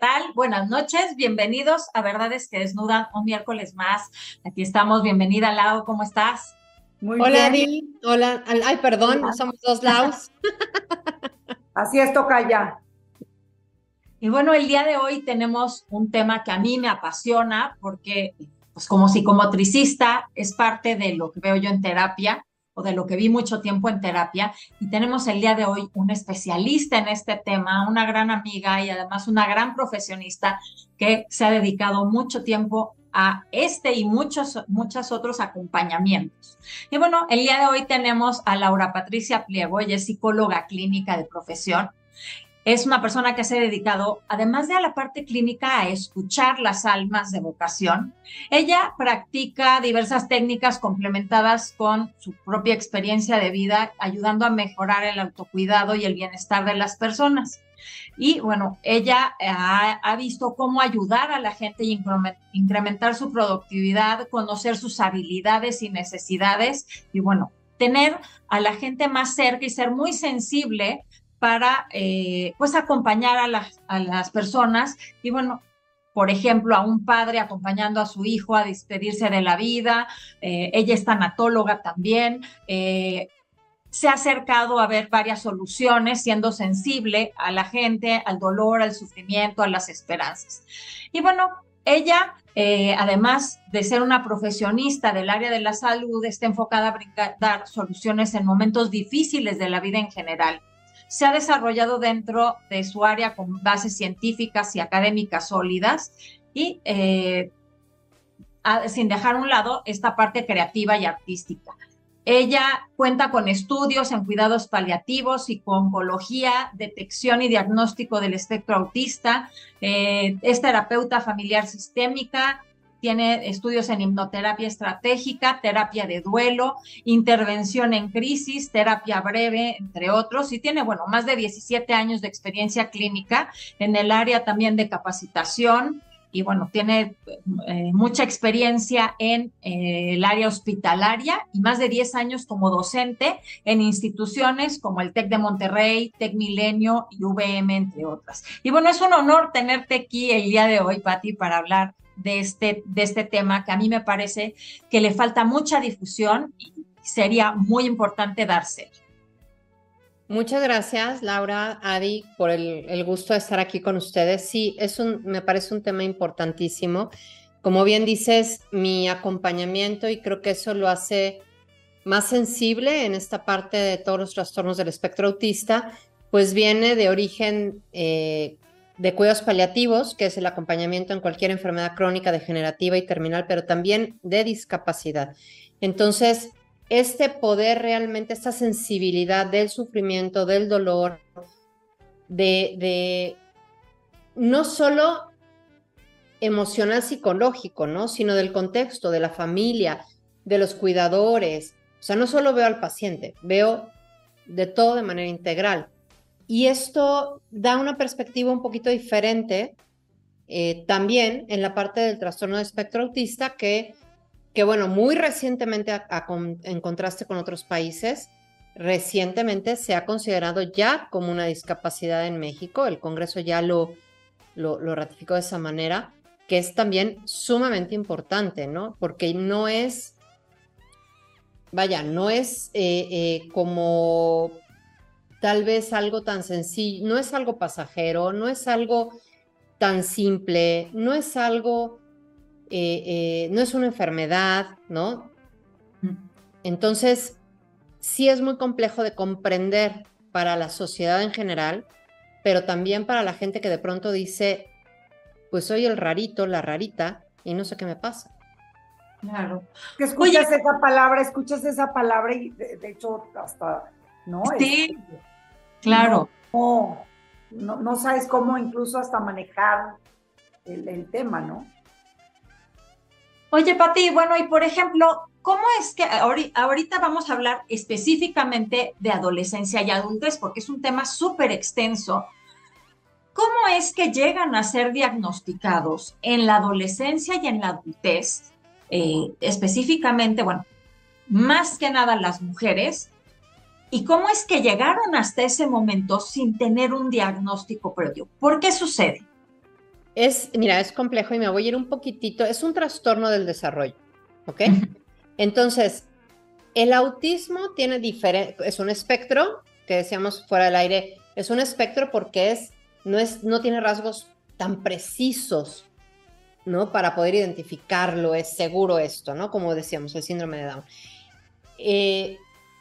tal? Buenas noches, bienvenidos a Verdades que Desnudan, un miércoles más. Aquí estamos, bienvenida Lau, ¿cómo estás? Muy Hola, bien. Hola, ay, perdón, somos dos Laus. Así es, toca ya. Y bueno, el día de hoy tenemos un tema que a mí me apasiona porque, pues como psicomotricista, es parte de lo que veo yo en terapia o de lo que vi mucho tiempo en terapia. Y tenemos el día de hoy un especialista en este tema, una gran amiga y además una gran profesionista que se ha dedicado mucho tiempo a este y muchos, muchos otros acompañamientos. Y bueno, el día de hoy tenemos a Laura Patricia Pliego, ella es psicóloga clínica de profesión es una persona que se ha dedicado, además de a la parte clínica, a escuchar las almas de vocación. Ella practica diversas técnicas complementadas con su propia experiencia de vida, ayudando a mejorar el autocuidado y el bienestar de las personas. Y bueno, ella ha, visto cómo ayudar a la gente y incrementar su productividad, conocer sus habilidades y necesidades y bueno, tener a la gente más cerca y ser muy sensible para eh, pues acompañar a las, a las personas y bueno, por ejemplo, a un padre acompañando a su hijo a despedirse de la vida, eh, ella es tanatóloga también, eh, se ha acercado a ver varias soluciones, siendo sensible a la gente, al dolor, al sufrimiento, a las esperanzas. Y bueno, ella, además de ser una profesionista del área de la salud, está enfocada a dar soluciones en momentos difíciles de la vida en general se ha desarrollado dentro de su área con bases científicas y académicas sólidas y eh, sin dejar a un lado esta parte creativa y artística. Ella cuenta con estudios en cuidados paliativos, y con oncología, detección y diagnóstico del espectro autista, eh, es terapeuta familiar sistémica, tiene estudios en hipnoterapia estratégica, terapia de duelo, intervención en crisis, terapia breve, entre otros, y tiene, bueno, más de 17 años de experiencia clínica en el área también de capacitación, y bueno, tiene eh, mucha experiencia en eh, el área hospitalaria y más de 10 años como docente en instituciones como el TEC de Monterrey, TEC Milenio y VM, entre otras. Y bueno, es un honor tenerte aquí el día de hoy, Patti, para hablar de este, de este tema que a mí me parece que le falta mucha difusión y sería muy importante darse. Muchas gracias, Laura, Adi, por el, gusto de estar aquí con ustedes. Sí, es un, me parece un tema importantísimo. Como bien dices, mi acompañamiento, y creo que eso lo hace más sensible en esta parte de todos los trastornos del espectro autista, pues viene de origen eh, de cuidados paliativos, que es el acompañamiento en cualquier enfermedad crónica, degenerativa y terminal, pero también de discapacidad. Entonces, este poder realmente, esta sensibilidad del sufrimiento, del dolor, de, de no solo emocional psicológico, ¿no? Sino del contexto, de la familia, de los cuidadores. O sea, no solo veo al paciente, veo de todo de manera integral. Y esto da una perspectiva un poquito diferente eh, también en la parte del trastorno de espectro autista que, que bueno, muy recientemente, en contraste con otros países, recientemente se ha considerado ya como una discapacidad en México. El Congreso ya lo, lo, ratificó de esa manera, que es también sumamente importante, ¿no? Porque no es, vaya, no es eh, eh, como tal vez algo tan sencillo, no es algo pasajero, no es algo tan simple, no es algo, eh, eh, no es una enfermedad, ¿no? Entonces, sí es muy complejo de comprender para la sociedad en general, pero también para la gente que de pronto dice, pues soy el rarito, la rarita, y no sé qué me pasa. Claro. Que escuchas esa palabra, escuchas esa palabra y de, hecho hasta, ¿no? Sí. Claro. No, no, sabes cómo incluso hasta manejar el, tema, ¿no? Oye, Pati, bueno, y por ejemplo, ¿cómo es que ahorita vamos a hablar específicamente de adolescencia y adultez, porque es un tema súper extenso? ¿Cómo es que llegan a ser diagnosticados en la adolescencia y en la adultez? Eh, específicamente, bueno, más que nada las mujeres, ¿Y cómo es que llegaron hasta ese momento sin tener un diagnóstico previo? ¿Por qué sucede? Es, mira, es complejo y me voy a ir un poquitito. Es un trastorno del desarrollo, ¿ok? Entonces, el autismo tiene diferente, es un espectro, que decíamos fuera del aire, es un espectro porque es, no, es, no tiene rasgos tan precisos, ¿no? Para poder identificarlo, es seguro esto, ¿no? Como decíamos, el síndrome de Down. Eh,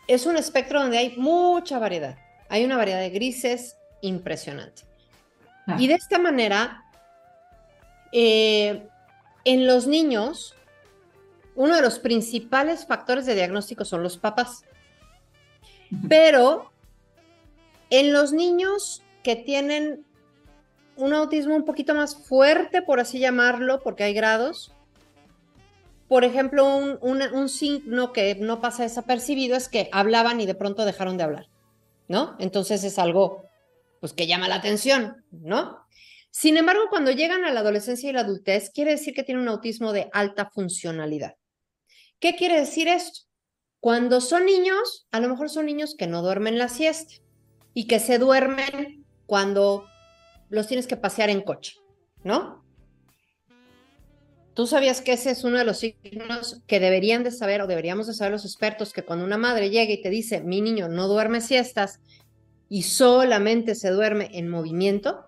es un espectro donde hay mucha variedad. Hay una variedad de grises impresionante. Ah. Y de esta manera, eh, en los niños, uno de los principales factores de diagnóstico son los papás. Pero en los niños que tienen un autismo un poquito más fuerte, por así llamarlo, porque hay grados, por ejemplo, un, signo que no pasa desapercibido es que hablaban y de pronto dejaron de hablar, ¿no? Entonces es algo pues que llama la atención, ¿no? Sin embargo, cuando llegan a la adolescencia y la adultez, quiere decir que tienen un autismo de alta funcionalidad. ¿Qué quiere decir esto? Cuando son niños, a lo mejor son niños que no duermen la siesta y que se duermen cuando los tienes que pasear en coche, ¿no? ¿Tú sabías que ese es uno de los signos que deberían de saber o deberíamos de saber los expertos que cuando una madre llega y te dice, mi niño no duerme siestas y solamente se duerme en movimiento,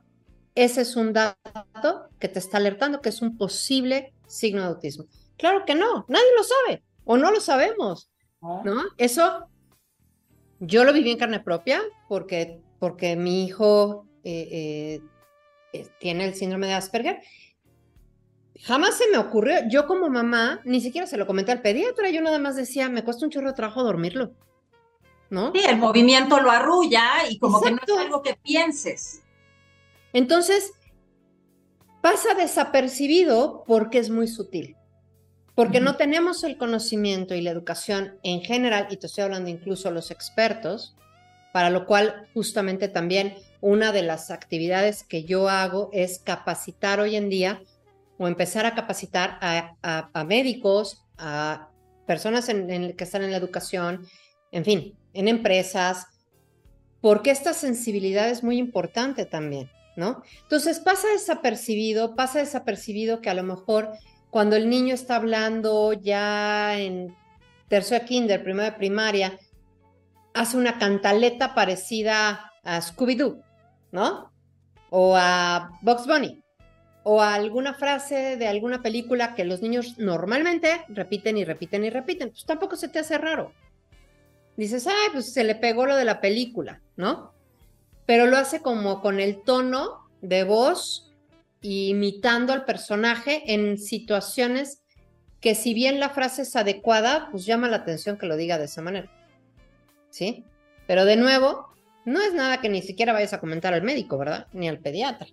ese es un dato que te está alertando que es un posible signo de autismo. Claro que no, nadie lo sabe o no lo sabemos, ¿no? Eso yo lo viví en carne propia porque, porque mi hijo eh, eh, tiene el síndrome de Asperger Jamás se me ocurrió, yo como mamá, ni siquiera se lo comenté al pediatra, yo nada más decía, me cuesta un chorro de trabajo dormirlo. ¿No? Sí, el movimiento lo arrulla y como que no es algo que pienses. Entonces, pasa desapercibido porque es muy sutil. Porque no tenemos el conocimiento y la educación en general, y te estoy hablando incluso los expertos, para lo cual justamente también una de las actividades que yo hago es capacitar hoy en día o empezar a capacitar a, médicos, a personas en, que están en la educación, en fin, en empresas, porque esta sensibilidad es muy importante también, ¿no? Entonces pasa desapercibido, pasa desapercibido que a lo mejor cuando el niño está hablando ya en tercero de kinder, primero de primaria, hace una cantaleta parecida a Scooby-Doo, ¿no? O a Box Bunny o alguna frase de alguna película que los niños normalmente repiten y repiten y repiten, pues tampoco se te hace raro. Dices, ay, pues se le pegó lo de la película, ¿no? Pero lo hace como con el tono de voz, imitando al personaje en situaciones que si bien la frase es adecuada, pues llama la atención que lo diga de esa manera. ¿Sí? Pero de nuevo, no es nada que ni siquiera vayas a comentar al médico, ¿verdad? Ni al pediatra.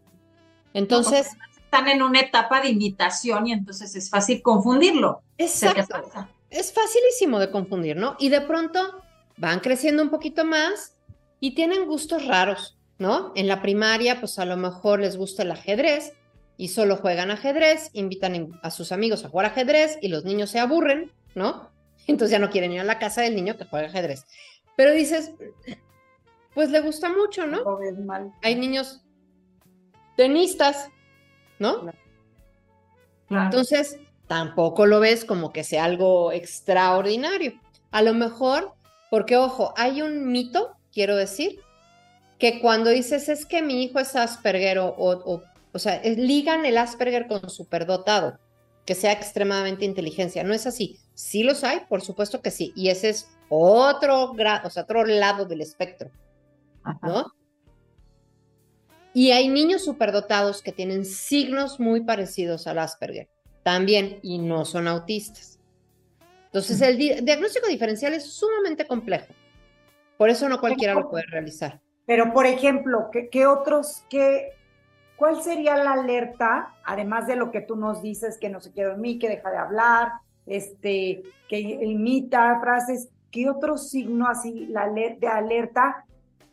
Entonces, están en una etapa de imitación y entonces es fácil confundirlo. Exacto. Es facilísimo de confundir, ¿no? Y de pronto van creciendo un poquito más y tienen gustos raros, ¿no? En la primaria, pues a lo mejor les gusta el ajedrez y solo juegan ajedrez, invitan a sus amigos a jugar ajedrez y los niños se aburren, ¿no? Entonces ya no quieren ir a la casa del niño que juega ajedrez. Pero dices, pues le gusta mucho, ¿no? Hay niños tenistas ¿no? Entonces, tampoco lo ves como que sea algo extraordinario. A lo mejor, porque ojo, hay un mito, quiero decir, que cuando dices es que mi hijo es Asperger o, o, o, sea, ligan el Asperger con superdotado, que sea extremadamente inteligencia. No es así. Sí los hay, por supuesto que sí. Y ese es otro, o sea, otro lado del espectro, ¿no? Y hay niños superdotados que tienen signos muy parecidos al Asperger también y no son autistas. Entonces, el diagnóstico diferencial es sumamente complejo. Por eso no cualquiera lo puede realizar. Pero, por ejemplo, ¿qué, otros, qué, cuál sería la alerta, además de lo que tú nos dices, que no se quiere dormir, que deja de hablar, este, que imita frases, qué otro signo así la de alerta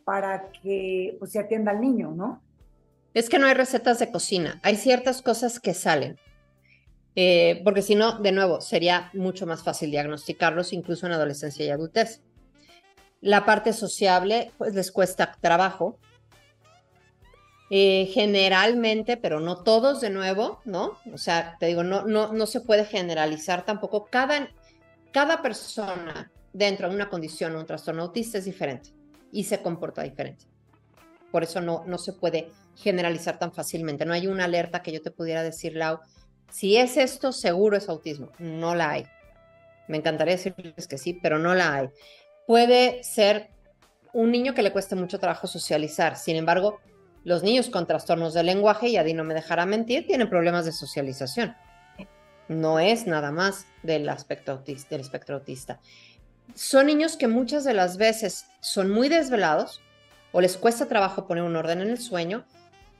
para que pues, se atienda al niño, ¿no? Es que no hay recetas de cocina, hay ciertas cosas que salen. Eh, porque si no, de nuevo, sería mucho más fácil diagnosticarlos incluso en adolescencia y adultez. La parte sociable, pues les cuesta trabajo. Eh, generalmente, pero no todos de nuevo, ¿no? O sea, te digo, no, no, no se puede generalizar tampoco. Cada, cada persona dentro de una condición o un trastorno autista es diferente y se comporta diferente. Por eso no, no se puede generalizar tan fácilmente. No hay una alerta que yo te pudiera decir, Lau, si es esto, seguro es autismo. No la hay. Me encantaría decirles que sí, pero no la hay. Puede ser un niño que le cueste mucho trabajo socializar. Sin embargo, los niños con trastornos del lenguaje, y Adi no me dejará mentir, tienen problemas de socialización. No es nada más del aspecto autista, del espectro autista. Son niños que muchas de las veces son muy desvelados o les cuesta trabajo poner un orden en el sueño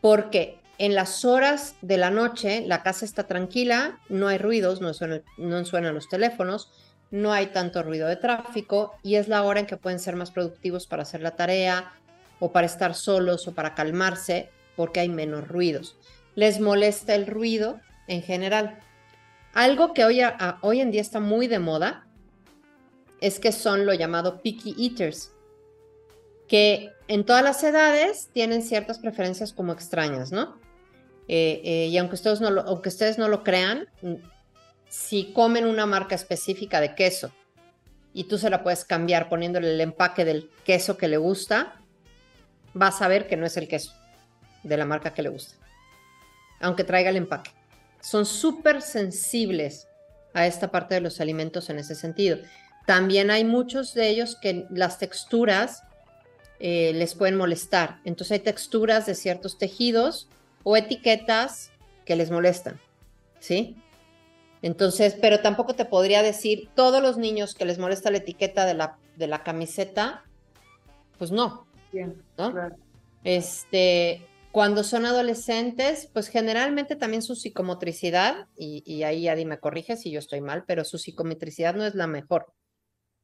porque en las horas de la noche la casa está tranquila, no hay ruidos, no suenan, los teléfonos, no hay tanto ruido de tráfico y es la hora en que pueden ser más productivos para hacer la tarea o para estar solos o para calmarse porque hay menos ruidos. Les molesta el ruido en general. Algo que hoy, hoy en día está muy de moda es que son lo llamado picky eaters, que en todas las edades tienen ciertas preferencias como extrañas, ¿no? Eh, eh, y aunque ustedes, no lo, aunque ustedes no lo crean, si comen una marca específica de queso y tú se la puedes cambiar poniéndole el empaque del queso que le gusta, vas a ver que no es el queso de la marca que le gusta, aunque traiga el empaque. Son súper sensibles a esta parte de los alimentos en ese sentido. También hay muchos de ellos que las texturas eh, les pueden molestar. Entonces hay texturas de ciertos tejidos o etiquetas que les molestan, ¿sí? Entonces, pero tampoco te podría decir, todos los niños que les molesta la etiqueta de la, de la camiseta, pues no, este, cuando son adolescentes, pues generalmente también su psicomotricidad, y, ahí Adi me corrige si yo estoy mal, pero su psicomotricidad no es la mejor.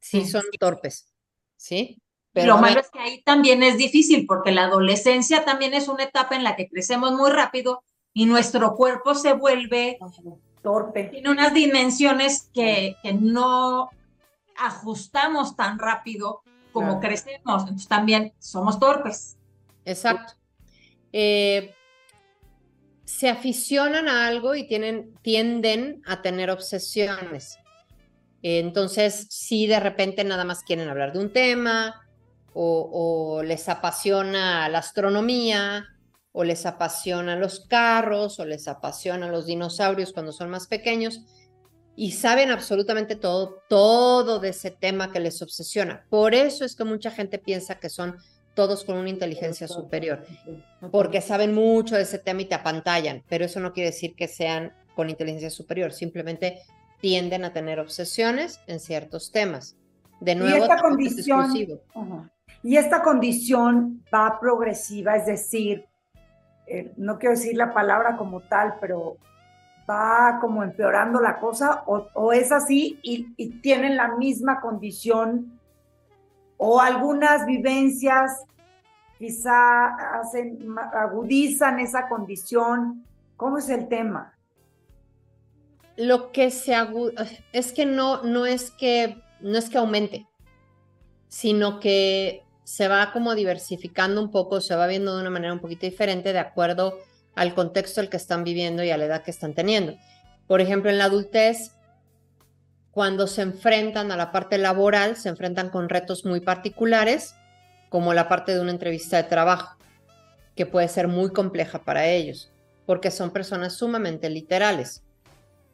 Sí, son torpes, ¿sí? Pero lo malo es que ahí también es difícil, porque la adolescencia también es una etapa en la que crecemos muy rápido y nuestro cuerpo se vuelve torpe. Tiene unas dimensiones que, que no ajustamos tan rápido como crecemos, entonces también somos torpes. Exacto. Eh, se aficionan a algo y tienen, tienden a tener obsesiones. entonces, si de repente nada más quieren hablar de un tema, o, o, les apasiona la astronomía, o les apasionan los carros, o les apasionan los dinosaurios cuando son más pequeños, y saben absolutamente todo, todo de ese tema que les obsesiona. Por eso es que mucha gente piensa que son todos con una inteligencia superior, porque saben mucho de ese tema y te apantallan, pero eso no quiere decir que sean con inteligencia superior, simplemente tienden a tener obsesiones en ciertos temas. De nuevo, y esta condición, y esta condición va progresiva, es decir, eh, no quiero decir la palabra como tal, pero va como empeorando la cosa o, es así y, tienen la misma condición o algunas vivencias quizá hacen, agudizan esa condición. ¿Cómo es el tema? Lo que se agudiza es que no, no es que no es que aumente, sino que se va como diversificando un poco, se va viendo de una manera un poquito diferente de acuerdo al contexto el que están viviendo y a la edad que están teniendo. Por ejemplo, en la adultez, cuando se enfrentan a la parte laboral, se enfrentan con retos muy particulares, como la parte de una entrevista de trabajo, que puede ser muy compleja para ellos, porque son personas sumamente literales,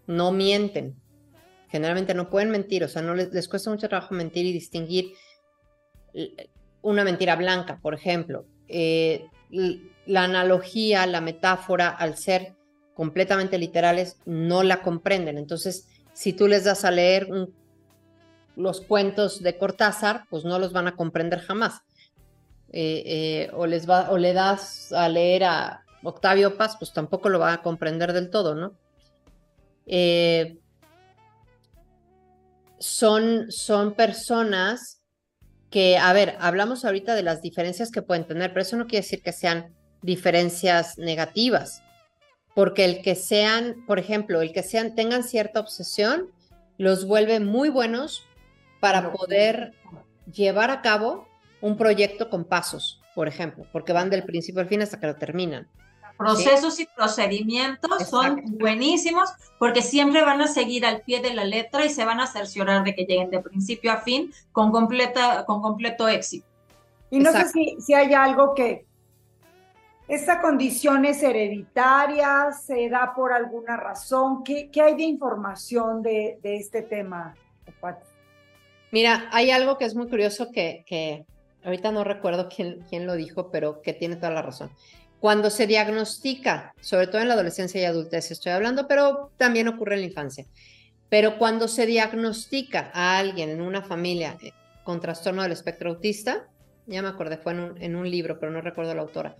no mienten, generalmente no pueden mentir, o sea, no les, cuesta mucho trabajo mentir y distinguir una mentira blanca, por ejemplo. Eh, la analogía, la metáfora, al ser completamente literales, no la comprenden. Entonces, si tú les das a leer los cuentos de Cortázar, pues no los van a comprender jamás. Eh, eh, o, les va, o le das a leer a Octavio Paz, pues tampoco lo van a comprender del todo, ¿no? Son, son personas que, a ver, hablamos ahorita de las diferencias que pueden tener, pero eso no quiere decir que sean diferencias negativas, porque el que sean, por ejemplo, el que sean tengan cierta obsesión los vuelve muy buenos para poder llevar a cabo un proyecto con pasos. por ejemplo, porque van del principio al fin hasta que lo terminan. Procesos y procedimientos son buenísimos porque siempre van a seguir al pie de la letra y se van a cerciorar de que lleguen de principio a fin con, completa, con completo éxito. Y no sé si, si hay algo que, ¿Esta condición es hereditaria? ¿Se da por alguna razón? ¿Qué, qué hay de información de, de este tema, Mira, hay algo que es muy curioso que, que ahorita no recuerdo quién, quién, lo dijo, pero que tiene toda la razón. Cuando se diagnostica, sobre todo en la adolescencia y adultez estoy hablando, pero también ocurre en la infancia, pero cuando se diagnostica a alguien en una familia eh, con trastorno del espectro autista, ya me acordé, fue en un, en un libro, pero no recuerdo la autora,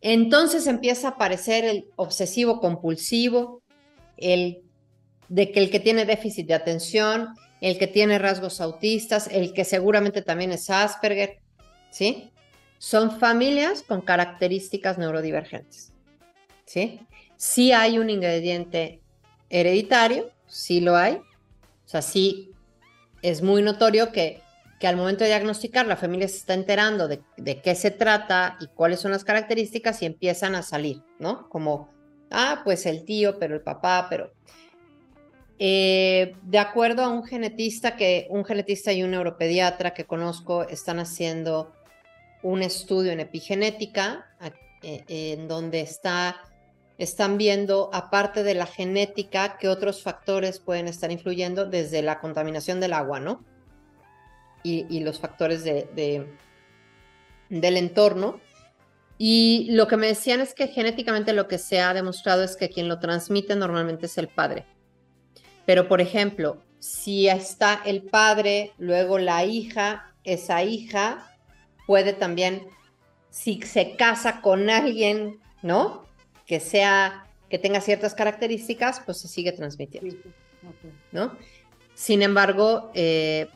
entonces empieza a aparecer el obsesivo compulsivo, el de que el que tiene déficit de atención, el que tiene rasgos autistas, el que seguramente también es Asperger, ¿sí? Son familias con características neurodivergentes, ¿sí? Sí hay un ingrediente hereditario, sí lo hay, o sea, sí es muy notorio que que al momento de diagnosticar la familia se está enterando de, qué se trata y cuáles son las características y empiezan a salir, ¿no? Como, ah, pues el tío, pero el papá, pero... Eh, de acuerdo a un genetista que un genetista y un neuropediatra que conozco están haciendo un estudio en epigenética eh, en donde está están viendo aparte de la genética qué otros factores pueden estar influyendo desde la contaminación del agua, ¿no? y, los factores de, del entorno. Y lo que me decían es que genéticamente lo que se ha demostrado es que quien lo transmite normalmente es el padre. Pero, por ejemplo, si está el padre, luego la hija, esa hija puede también, si se casa con alguien, ¿no? Que sea, que tenga ciertas características, pues se sigue transmitiendo, ¿no? Sin embargo, eh,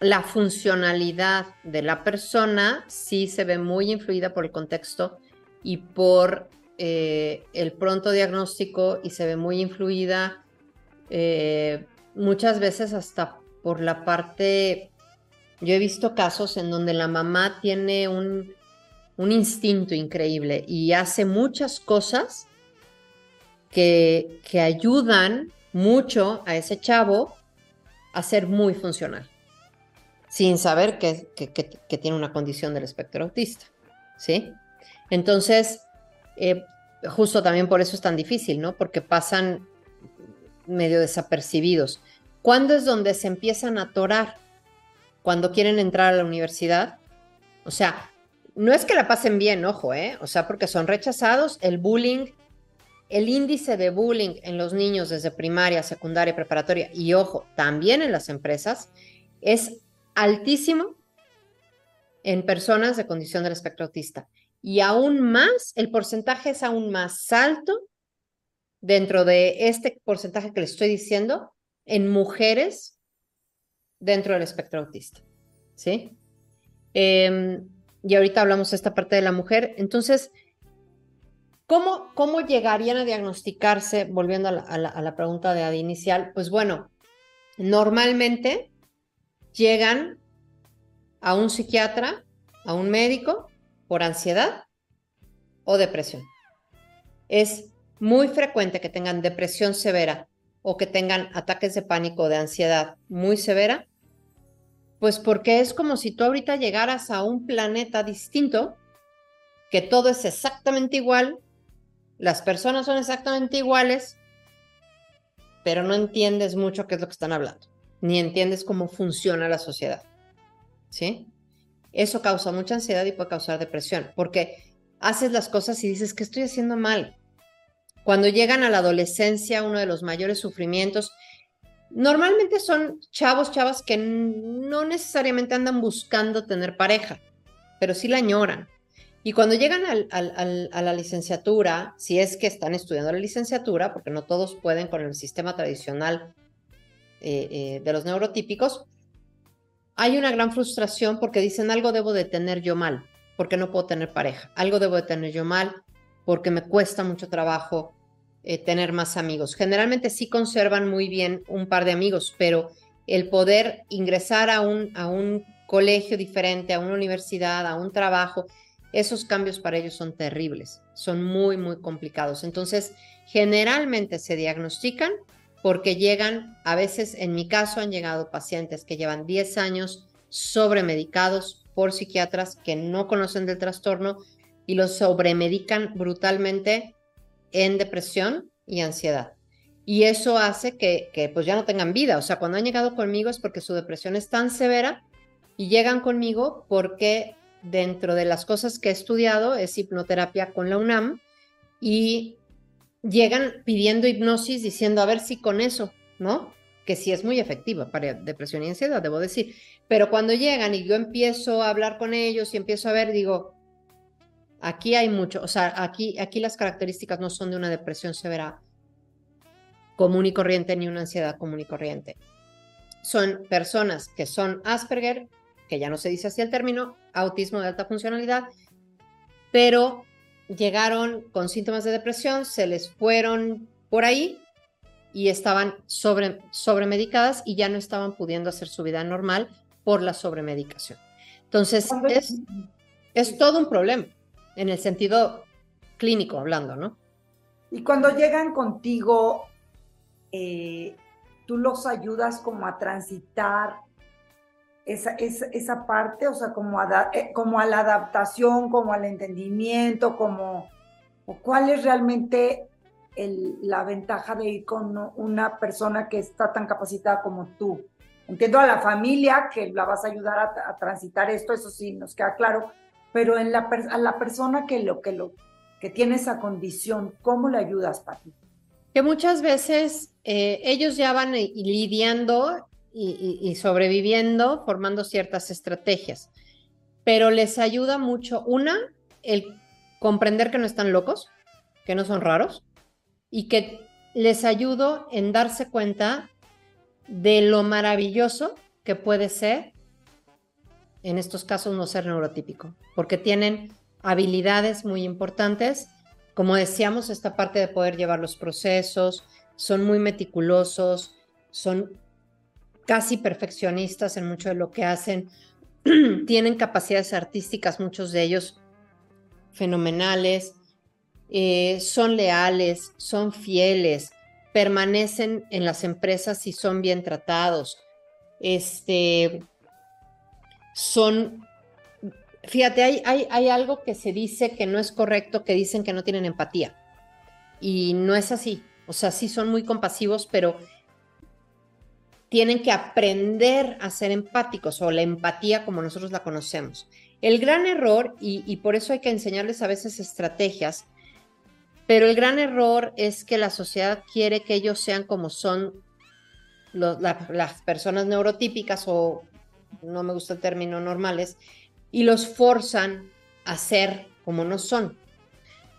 la funcionalidad de la persona sí se ve muy influida por el contexto y por eh, el pronto diagnóstico y se ve muy influida eh, muchas veces hasta por la parte, yo he visto casos en donde la mamá tiene un, un instinto increíble y hace muchas cosas que, que ayudan mucho a ese chavo a ser muy funcional sin saber que, tiene una condición del espectro autista, ¿sí? Entonces, eh, justo también por eso es tan difícil, ¿no? Porque pasan medio desapercibidos. ¿Cuándo es donde se empiezan a atorar? Cuando quieren entrar a la universidad. O sea, no es que la pasen bien, ojo, ¿eh? O sea, porque son rechazados, el bullying, el índice de bullying en los niños desde primaria, secundaria, preparatoria y, ojo, también en las empresas, es altísimo en personas de condición del espectro autista. Y aún más, el porcentaje es aún más alto dentro de este porcentaje que le estoy diciendo en mujeres dentro del espectro autista. ¿Sí? Em, y ahorita hablamos de esta parte de la mujer. Entonces, ¿cómo, cómo llegarían a diagnosticarse? Volviendo a la, a la pregunta de Adi inicial, pues bueno, normalmente llegan a un psiquiatra, a un médico, por ansiedad o depresión. Es muy frecuente que tengan depresión severa o que tengan ataques de pánico o de ansiedad muy severa, pues porque es como si tú ahorita llegaras a un planeta distinto, que todo es exactamente igual, las personas son exactamente iguales, pero no entiendes mucho qué es lo que están hablando ni entiendes cómo funciona la sociedad. ¿Sí? Eso causa mucha ansiedad y puede causar depresión, porque haces las cosas y dices que estoy haciendo mal. Cuando llegan a la adolescencia, uno de los mayores sufrimientos, normalmente son chavos, chavas que no necesariamente andan buscando tener pareja, pero sí la añoran. Y cuando llegan a la licenciatura, si es que están estudiando la licenciatura, porque no todos pueden con el sistema tradicional eh, eh, de los neurotípicos, hay una gran frustración porque dicen algo debo de tener yo mal, porque no puedo tener pareja, algo debo de tener yo mal, porque me cuesta mucho trabajo eh, tener más amigos. Generalmente sí conservan muy bien un par de amigos, pero el poder ingresar a un, a un colegio diferente, a una universidad, a un trabajo, esos cambios para ellos son terribles, son muy, muy complicados. Entonces, generalmente se diagnostican porque llegan, a veces en mi caso han llegado pacientes que llevan 10 años sobremedicados por psiquiatras que no conocen del trastorno y los sobremedican brutalmente en depresión y ansiedad. Y eso hace que, pues ya no tengan vida. O sea, cuando han llegado conmigo es porque su depresión es tan severa y llegan conmigo porque dentro de las cosas que he estudiado es hipnoterapia con la UNAM y llegan pidiendo hipnosis diciendo a ver si con eso, ¿no? Que sí es muy efectiva para depresión y ansiedad, debo decir. Pero cuando llegan y yo empiezo a hablar con ellos y empiezo a ver, digo, aquí hay mucho, o sea, aquí, aquí las características no son de una depresión severa común y corriente ni una ansiedad común y corriente. Son personas que son Asperger, que ya no se dice así el término, autismo de alta funcionalidad, pero llegaron con síntomas de depresión, se les fueron por ahí y estaban sobre, sobremedicadas y ya no estaban pudiendo hacer su vida normal por la sobremedicación. Entonces, es, es todo un problema en el sentido clínico hablando, ¿no? Y cuando llegan contigo, eh, tú los ayudas como a transitar esa, esa, parte, o sea, como a, eh, como a la adaptación, como al entendimiento, como cuál es realmente la ventaja de ir con una persona que está tan capacitada como tú. Entiendo a la familia que la vas a ayudar a, transitar esto, eso sí nos queda claro, pero en la, a la persona que lo que lo que tiene esa condición, ¿cómo le ayudas, Pati? Que muchas veces eh, ellos ya van lidiando y, sobreviviendo, formando ciertas estrategias. Pero les ayuda mucho, una, el comprender que no están locos, que no son raros, y que les ayudo en darse cuenta de lo maravilloso que puede ser, en estos casos, no ser neurotípico, porque tienen habilidades muy importantes, como decíamos, esta parte de poder llevar los procesos, son muy meticulosos, son casi perfeccionistas en mucho de lo que hacen, tienen capacidades artísticas, muchos de ellos fenomenales, eh, son leales, son fieles, permanecen en las empresas y son bien tratados. Este, son, fíjate, hay, hay, hay algo que se dice que no es correcto, que dicen que no tienen empatía. Y no es así. O sea, sí son muy compasivos, pero tienen que aprender a ser empáticos o la empatía como nosotros la conocemos. El gran error, y, por eso hay que enseñarles a veces estrategias, pero el gran error es que la sociedad quiere que ellos sean como son las personas neurotípicas o no me gusta el término normales, y los forzan a ser como no son.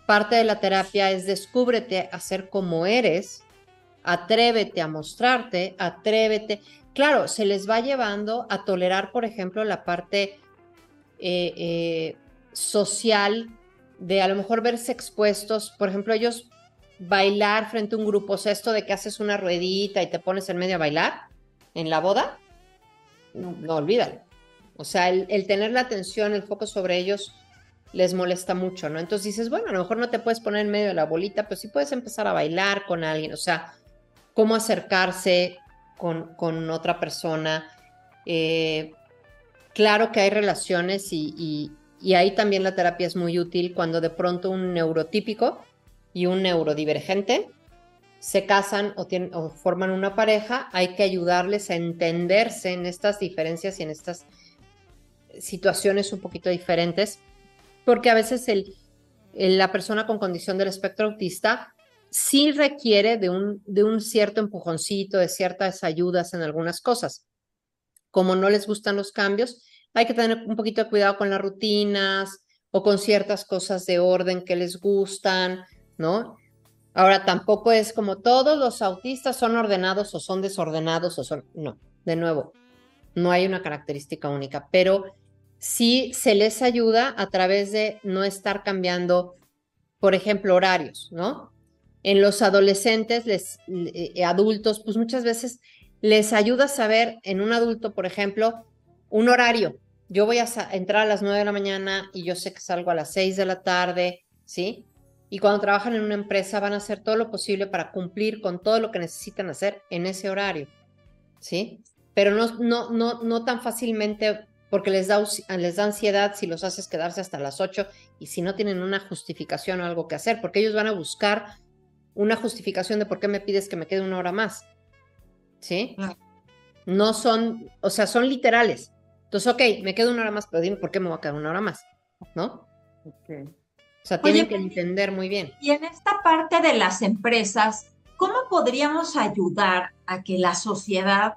Parte de la terapia es descúbrete a ser como eres atrévete a mostrarte, atrévete. Claro, se les va llevando a tolerar, por ejemplo, la parte eh, eh, social de a lo mejor verse expuestos, por ejemplo, ellos bailar frente a un grupo, o esto de que haces una ruedita y te pones en medio a bailar en la boda, no, no olvídalo. O sea, el, tener la atención, el foco sobre ellos les molesta mucho, ¿no? Entonces dices, bueno, a lo mejor no te puedes poner en medio de la bolita, pero sí puedes empezar a bailar con alguien, o sea, cómo acercarse con, otra persona. Eh, claro que hay relaciones y, ahí también la terapia es muy útil cuando de pronto un neurotípico y un neurodivergente se casan o, tienen, o forman una pareja, hay que ayudarles a entenderse en estas diferencias y en estas situaciones un poquito diferentes, porque a veces el, la persona con condición del espectro autista sí requiere de un, de un cierto empujoncito, de ciertas ayudas en algunas cosas. Como no les gustan los cambios, hay que tener un poquito de cuidado con las rutinas o con ciertas cosas de orden que les gustan, ¿no? Ahora, tampoco es como todos los autistas son ordenados o son desordenados o son, no, de nuevo, no hay una característica única, pero sí se les ayuda a través de no estar cambiando, por ejemplo, horarios, ¿no? en los adolescentes, les, eh, adultos, pues muchas veces les ayuda a saber en un adulto, por ejemplo, un horario. Yo voy a entrar a las 9 de la mañana y yo sé que salgo a las 6 de la tarde, ¿sí? Y cuando trabajan en una empresa van a hacer todo lo posible para cumplir con todo lo que necesitan hacer en ese horario, ¿sí? Pero no, no, no, no tan fácilmente porque les da, les da ansiedad si los haces quedarse hasta las 8 y si no tienen una justificación o algo que hacer, porque ellos van a buscar una justificación de por qué me pides que me quede una hora más, ¿sí? No son, o sea, son literales. Entonces, ok, me quedo una hora más, pero dime por qué me voy a quedar una hora más, ¿no? Okay. O sea, tienen que entender muy bien. Y en esta parte de las empresas, ¿cómo podríamos ayudar a que la sociedad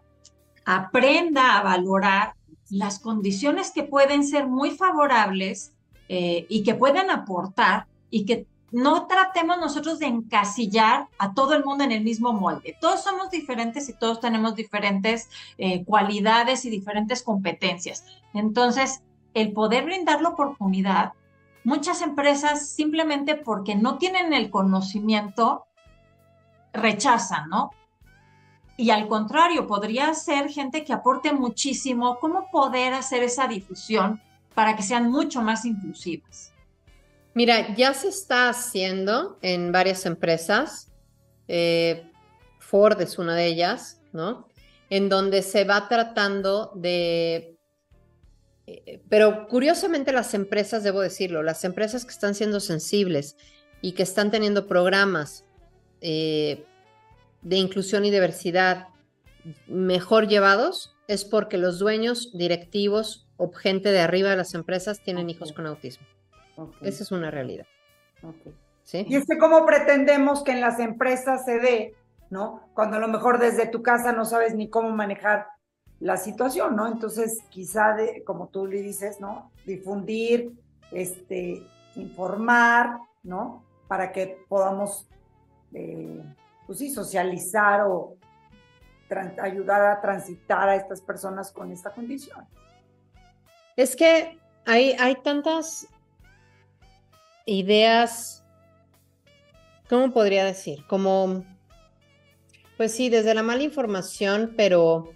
aprenda a valorar las condiciones que pueden ser muy favorables eh, y que pueden aportar y que no tratemos nosotros de encasillar a todo el mundo en el mismo molde. Todos somos diferentes y todos tenemos diferentes eh, cualidades y diferentes competencias. Entonces, el poder brindar la oportunidad, muchas empresas simplemente porque no tienen el conocimiento, rechazan, ¿no? Y al contrario, podría ser gente que aporte muchísimo. ¿Cómo poder hacer esa difusión para que sean mucho más inclusivas? Mira, ya se está haciendo en varias empresas. Eh, Ford es una de ellas, ¿no? En donde se va tratando de... Eh, pero curiosamente las empresas, debo decirlo, las empresas que están siendo sensibles y que están teniendo programas eh, de inclusión y diversidad mejor llevados, es porque los dueños, directivos o gente de arriba de las empresas tienen hijos con autismo. Esa es una realidad. Y es que cómo pretendemos que en las empresas se dé, ¿no? Cuando a lo mejor desde tu casa no sabes ni cómo manejar la situación, ¿no? Entonces, quizá, de, como tú le dices, ¿no? Difundir, este, informar, ¿no? Para que podamos, eh, pues sí, socializar o ayudar a transitar a estas personas con esta condición. Es que hay, hay tantas ideas, ¿cómo podría decir? Como, pues sí, desde la mala información, pero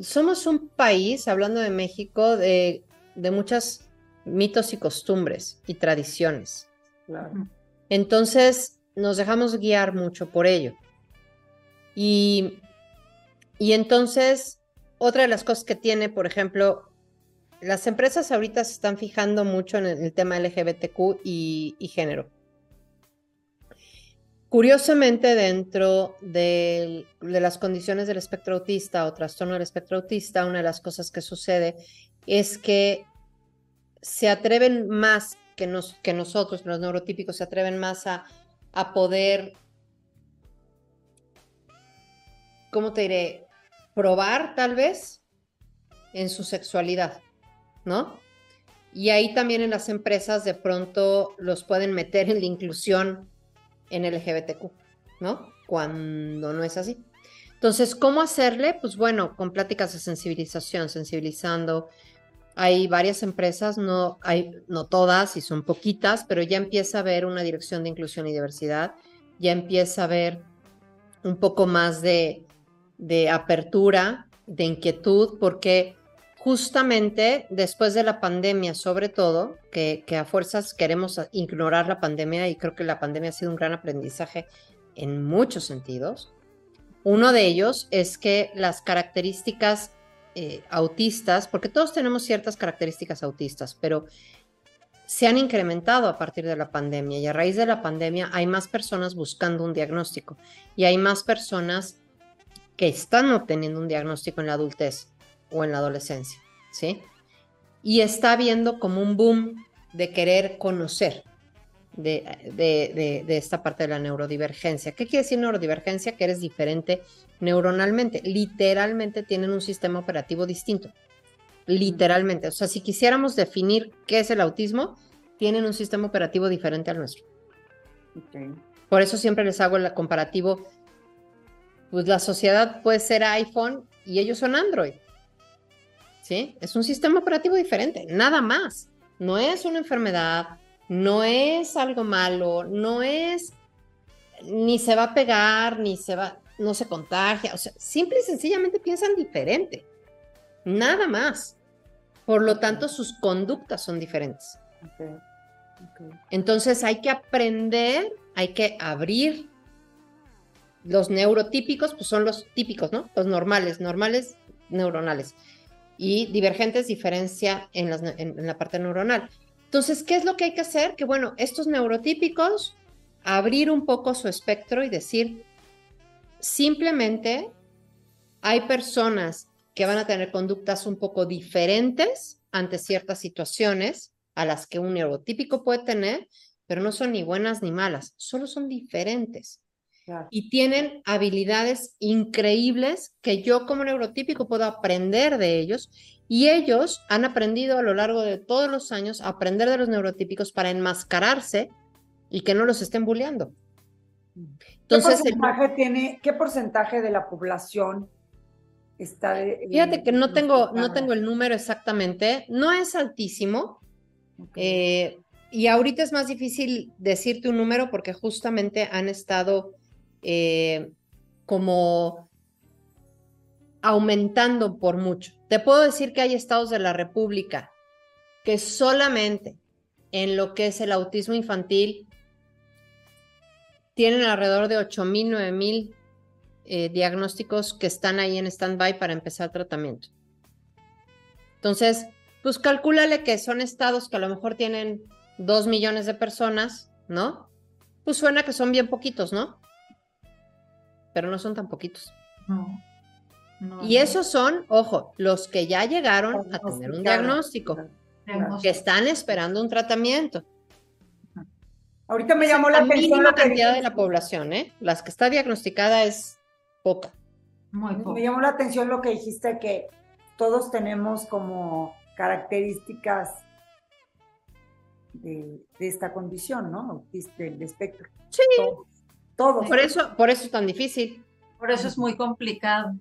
somos un país, hablando de México, de, de muchos mitos y costumbres y tradiciones. Entonces, nos dejamos guiar mucho por ello. Y, y entonces, otra de las cosas que tiene, por ejemplo, las empresas ahorita se están fijando mucho en el, tema LGBTQ y, género. Curiosamente, dentro de, las condiciones del espectro autista o trastorno del espectro autista, una de las cosas que sucede es que se atreven más que, nosotros, los neurotípicos, se atreven más a, a poder, ¿cómo te diré? Probar tal vez en su sexualidad. ¿no? Y ahí también en las empresas de pronto los pueden meter en la inclusión en LGBTQ, ¿no? Cuando no es así. Entonces, ¿cómo hacerle? Pues bueno, con pláticas de sensibilización, sensibilizando. Hay varias empresas, no, hay, no todas y son poquitas, pero ya empieza a haber una dirección de inclusión y diversidad, ya empieza a haber un poco más de, de apertura, de inquietud, porque justamente después de la pandemia, sobre todo, que, a fuerzas queremos ignorar la pandemia y creo que la pandemia ha sido un gran aprendizaje en muchos sentidos. Uno de ellos es que las características eh, autistas, porque todos tenemos ciertas características autistas, pero se han incrementado a partir de la pandemia y a raíz de la pandemia hay más personas buscando un diagnóstico y hay más personas que están obteniendo un diagnóstico en la adultez o en la adolescencia, ¿sí? Y está habiendo como un boom de querer conocer de, esta parte de la neurodivergencia. ¿Qué quiere decir neurodivergencia? Que eres diferente neuronalmente. Literalmente tienen un sistema operativo distinto. Literalmente. O sea, si quisiéramos definir qué es el autismo, tienen un sistema operativo diferente al nuestro. Por eso siempre les hago el comparativo. Pues la sociedad puede ser iPhone y ellos son Android. ¿Sí? Es un sistema operativo diferente, nada más. No es una enfermedad, no es algo malo, no es, ni se va a pegar, ni se va, no se contagia, o sea, simple y sencillamente piensan diferente. nada más. Por lo tanto, sus conductas son diferentes. Entonces hay que aprender, hay que abrir. Los neurotípicos, pues son los típicos, ¿no? Los normales, normales neuronales. Y divergentes, diferencia en, la parte neuronal. Entonces, ¿qué es lo que hay que hacer? Que bueno, estos neurotípicos, abrir un poco su espectro y decir, simplemente hay personas que van a tener conductas un poco diferentes ante ciertas situaciones a las que un neurotípico puede tener, pero no son ni buenas ni malas, solo son diferentes. Y tienen habilidades increíbles que yo como neurotípico puedo aprender de ellos y ellos han aprendido a lo largo de todos los años a aprender de los neurotípicos para enmascararse y que no los estén bulleando. Entonces, ¿Qué porcentaje, tiene, ¿qué porcentaje de la población está de, Fíjate que no tengo, no tengo el número exactamente, no es altísimo. Eh, y ahorita es más difícil decirte un número porque justamente han estado eh, como aumentando por mucho. Te puedo decir que hay estados de la República que solamente en lo que es el autismo infantil tienen alrededor de 8.000, 9.000 eh, diagnósticos que están ahí en stand-by para empezar tratamiento. Entonces, pues calcúlale que son estados que a lo mejor tienen 2 millones de personas, ¿no? Pues suena que son bien poquitos, ¿no? Pero no son tan poquitos. No y esos son, ojo, los que ya llegaron a tener un diagnóstico, que están esperando un tratamiento. Ahorita me llamó la, atención la cantidad de la población, ¿eh? Las que está diagnosticada es poca. Muy Me llamó la atención lo que dijiste que todos tenemos como características de, esta condición, ¿no? Del espectro. Sí. Todos. Por eso, por eso es tan difícil. Por eso es muy complicado.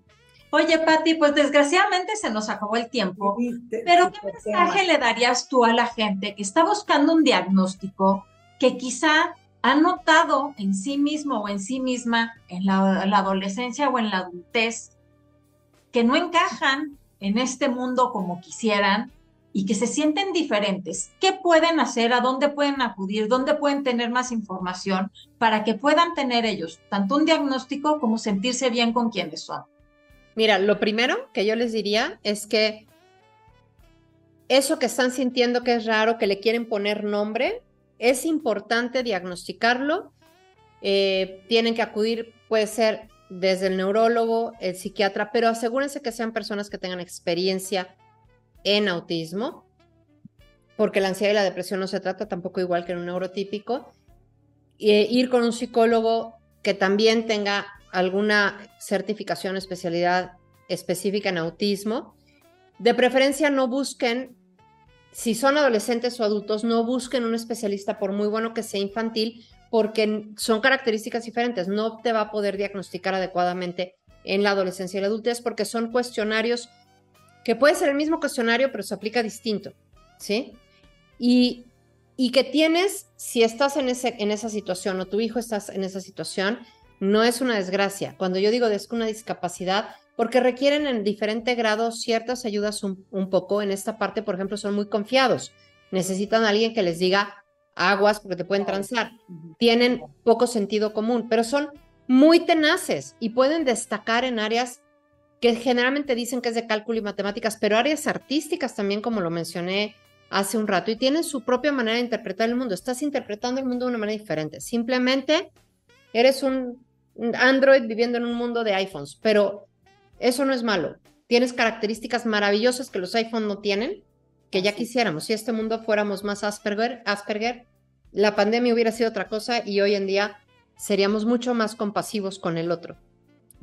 Oye, Patti, pues desgraciadamente se nos acabó el tiempo, pero ¿qué mensaje le darías tú a la gente que está buscando un diagnóstico que quizá ha notado en sí mismo o en sí misma en la, adolescencia o en la adultez que no encajan en este mundo como quisieran y que se sienten diferentes? ¿Qué pueden hacer? ¿A dónde pueden acudir? ¿Dónde pueden tener más información para que puedan tener ellos tanto un diagnóstico como sentirse bien con quienes son? Mira, lo primero que yo les diría es que eso que están sintiendo que es raro, que le quieren poner nombre, es importante diagnosticarlo. Eh, tienen que acudir, puede ser desde el neurólogo, el psiquiatra, pero asegúrense que sean personas que tengan experiencia en autismo, porque la ansiedad y la depresión no se trata tampoco igual que en un neurotípico. Eh, ir con un psicólogo que también tenga alguna certificación, especialidad específica en autismo. De preferencia no busquen, si son adolescentes o adultos, no busquen un especialista por muy bueno que sea infantil, porque son características diferentes. No te va a poder diagnosticar adecuadamente en la adolescencia y la adultez porque son cuestionarios que puede ser el mismo cuestionario, pero se aplica distinto, ¿sí? Y, y que tienes, si estás en, ese, en esa situación o tu hijo estás en esa situación, no es una desgracia. Cuando yo digo es una discapacidad, porque requieren en diferente grado ciertas ayudas un, poco. En esta parte, por ejemplo, son muy confiados. Necesitan a alguien que les diga aguas porque te pueden transar. Tienen poco sentido común, pero son muy tenaces y pueden destacar en áreas que generalmente dicen que es de cálculo y matemáticas, pero áreas artísticas también, como lo mencioné hace un rato, y tienen su propia manera de interpretar el mundo. Estás interpretando el mundo de una manera diferente. Simplemente eres un Android viviendo en un mundo de iPhones, pero eso no es malo. Tienes características maravillosas que los iPhones no tienen, que ya quisiéramos. Si este mundo fuéramos más Asperger, Asperger, la pandemia hubiera sido otra cosa y hoy en día seríamos mucho más compasivos con el otro.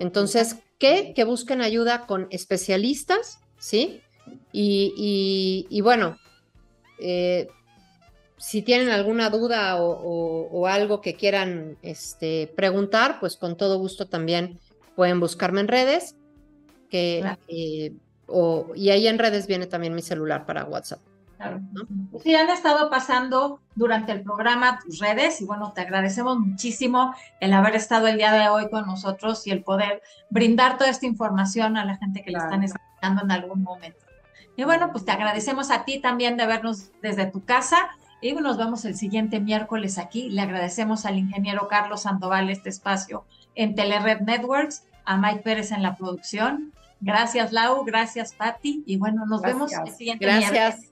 Entonces, ¿qué? Que busquen ayuda con especialistas, ¿sí? Y, bueno, eh, si tienen alguna duda o, algo que quieran este, preguntar, pues con todo gusto también pueden buscarme en redes. Que, eh, y ahí en redes viene también mi celular para WhatsApp. Claro. Sí, han estado pasando durante el programa tus redes y bueno, te agradecemos muchísimo el haber estado el día de hoy con nosotros y el poder brindar toda esta información a la gente que le están escuchando en algún momento. Y bueno, pues te agradecemos a ti también de vernos desde tu casa y nos vemos el siguiente miércoles aquí. Le agradecemos al ingeniero Carlos Sandoval este espacio en Telered Networks, a Mike Pérez en la producción. Gracias, Lau. Gracias, Patti. Y bueno, nos vemos el siguiente Gracias.